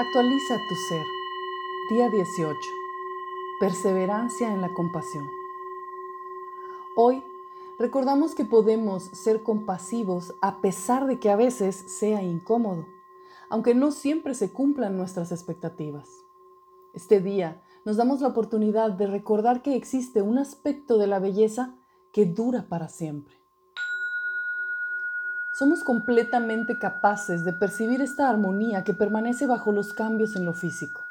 Actualiza tu ser. Día 18. Perseverancia en la compasión. Hoy recordamos que podemos ser compasivos a pesar de que a veces sea incómodo, aunque no siempre se cumplan nuestras expectativas. Este día nos damos la oportunidad de recordar que existe un aspecto de la belleza que dura para siempre. Somos completamente capaces de percibir esta armonía que permanece bajo los cambios en lo físico.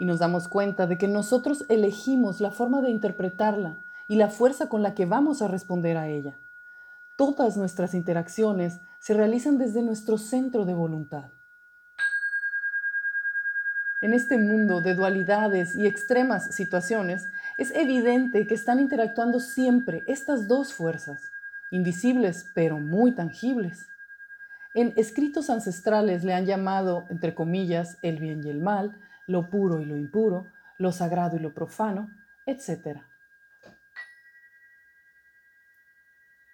Y nos damos cuenta de que nosotros elegimos la forma de interpretarla y la fuerza con la que vamos a responder a ella. Todas nuestras interacciones se realizan desde nuestro centro de voluntad. En este mundo de dualidades y extremas situaciones, es evidente que están interactuando siempre estas dos fuerzas, invisibles pero muy tangibles. En escritos ancestrales le han llamado, entre comillas, el bien y el mal, lo puro y lo impuro, lo sagrado y lo profano, etc.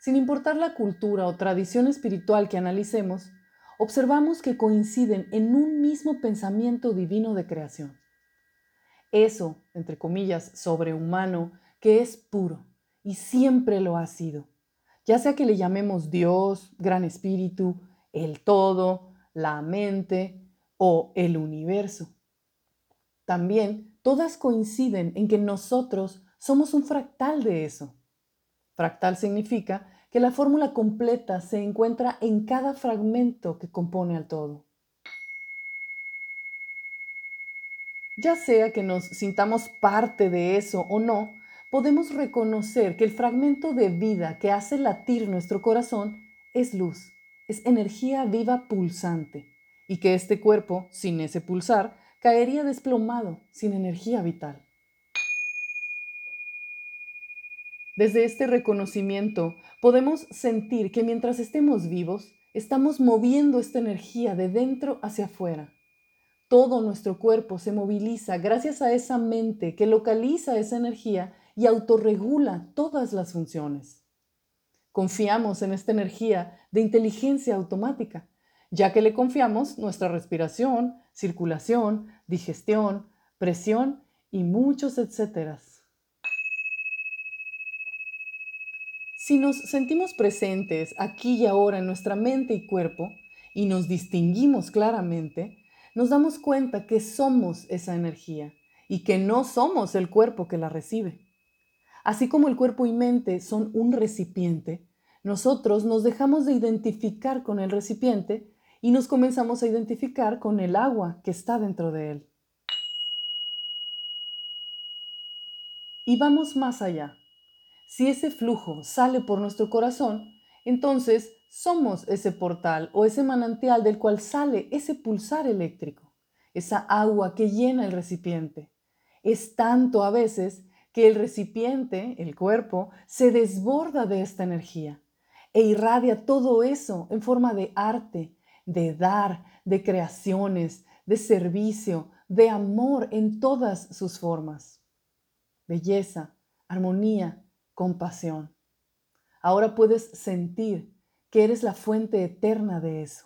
Sin importar la cultura o tradición espiritual que analicemos, observamos que coinciden en un mismo pensamiento divino de creación. Eso, entre comillas, sobrehumano, que es puro y siempre lo ha sido, ya sea que le llamemos Dios, Gran Espíritu, el todo, la mente o el universo. También todas coinciden en que nosotros somos un fractal de eso. Fractal significa que la fórmula completa se encuentra en cada fragmento que compone al todo. Ya sea que nos sintamos parte de eso o no, podemos reconocer que el fragmento de vida que hace latir nuestro corazón es luz, es energía viva pulsante, y que este cuerpo, sin ese pulsar, caería desplomado, sin energía vital. Desde este reconocimiento podemos sentir que mientras estemos vivos, estamos moviendo esta energía de dentro hacia afuera. Todo nuestro cuerpo se moviliza gracias a esa mente que localiza esa energía y autorregula todas las funciones. Confiamos en esta energía de inteligencia automática, ya que le confiamos nuestra respiración, circulación, digestión, presión y muchos etcéteras. Si nos sentimos presentes aquí y ahora en nuestra mente y cuerpo y nos distinguimos claramente, nos damos cuenta que somos esa energía y que no somos el cuerpo que la recibe. Así como el cuerpo y mente son un recipiente, nosotros nos dejamos de identificar con el recipiente y nos comenzamos a identificar con el agua que está dentro de él. Y vamos más allá. Si ese flujo sale por nuestro corazón, entonces somos ese portal o ese manantial del cual sale ese pulsar eléctrico, esa agua que llena el recipiente. Es tanto a veces que el recipiente, el cuerpo, se desborda de esta energía e irradia todo eso en forma de arte, de dar, de creaciones, de servicio, de amor en todas sus formas. Belleza, armonía, compasión. Ahora puedes sentir que eres la fuente eterna de eso.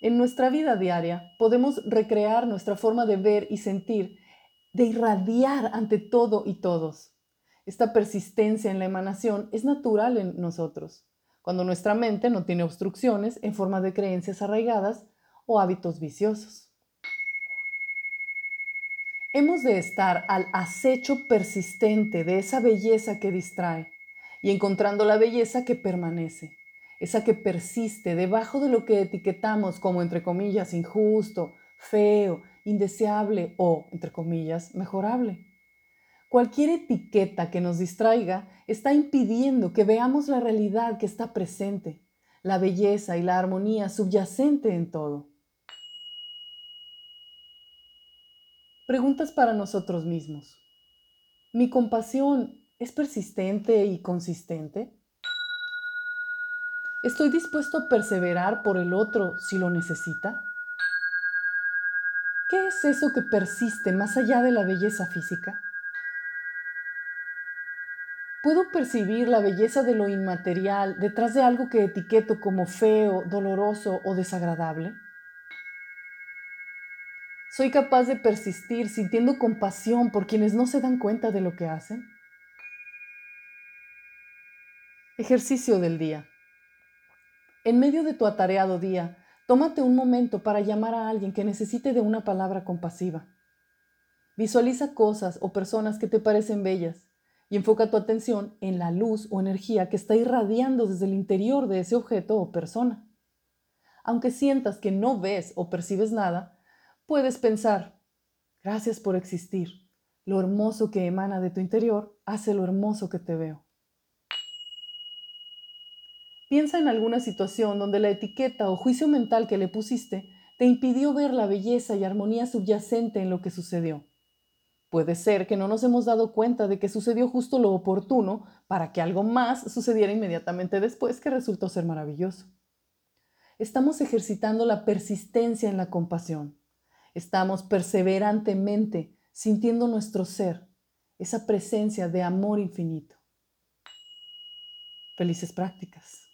En nuestra vida diaria podemos recrear nuestra forma de ver y sentir, de irradiar ante todo y todos. Esta persistencia en la emanación es natural en nosotros, cuando nuestra mente no tiene obstrucciones en forma de creencias arraigadas o hábitos viciosos. Hemos de estar al acecho persistente de esa belleza que distrae y encontrando la belleza que permanece, esa que persiste debajo de lo que etiquetamos como, entre comillas, injusto, feo, indeseable o, entre comillas, mejorable. Cualquier etiqueta que nos distraiga está impidiendo que veamos la realidad que está presente, la belleza y la armonía subyacente en todo. Preguntas para nosotros mismos. ¿Mi compasión es persistente y consistente? ¿Estoy dispuesto a perseverar por el otro si lo necesita? ¿Qué es eso que persiste más allá de la belleza física? ¿Puedo percibir la belleza de lo inmaterial detrás de algo que etiqueto como feo, doloroso o desagradable? ¿Soy capaz de persistir sintiendo compasión por quienes no se dan cuenta de lo que hacen? Ejercicio del día. En medio de tu atareado día, tómate un momento para llamar a alguien que necesite de una palabra compasiva. Visualiza cosas o personas que te parecen bellas y enfoca tu atención en la luz o energía que está irradiando desde el interior de ese objeto o persona. Aunque sientas que no ves o percibes nada, puedes pensar, gracias por existir. Lo hermoso que emana de tu interior hace lo hermoso que te veo. Piensa en alguna situación donde la etiqueta o juicio mental que le pusiste te impidió ver la belleza y armonía subyacente en lo que sucedió. Puede ser que no nos hemos dado cuenta de que sucedió justo lo oportuno para que algo más sucediera inmediatamente después que resultó ser maravilloso. Estamos ejercitando la persistencia en la compasión. Estamos perseverantemente sintiendo nuestro ser, esa presencia de amor infinito. Felices prácticas.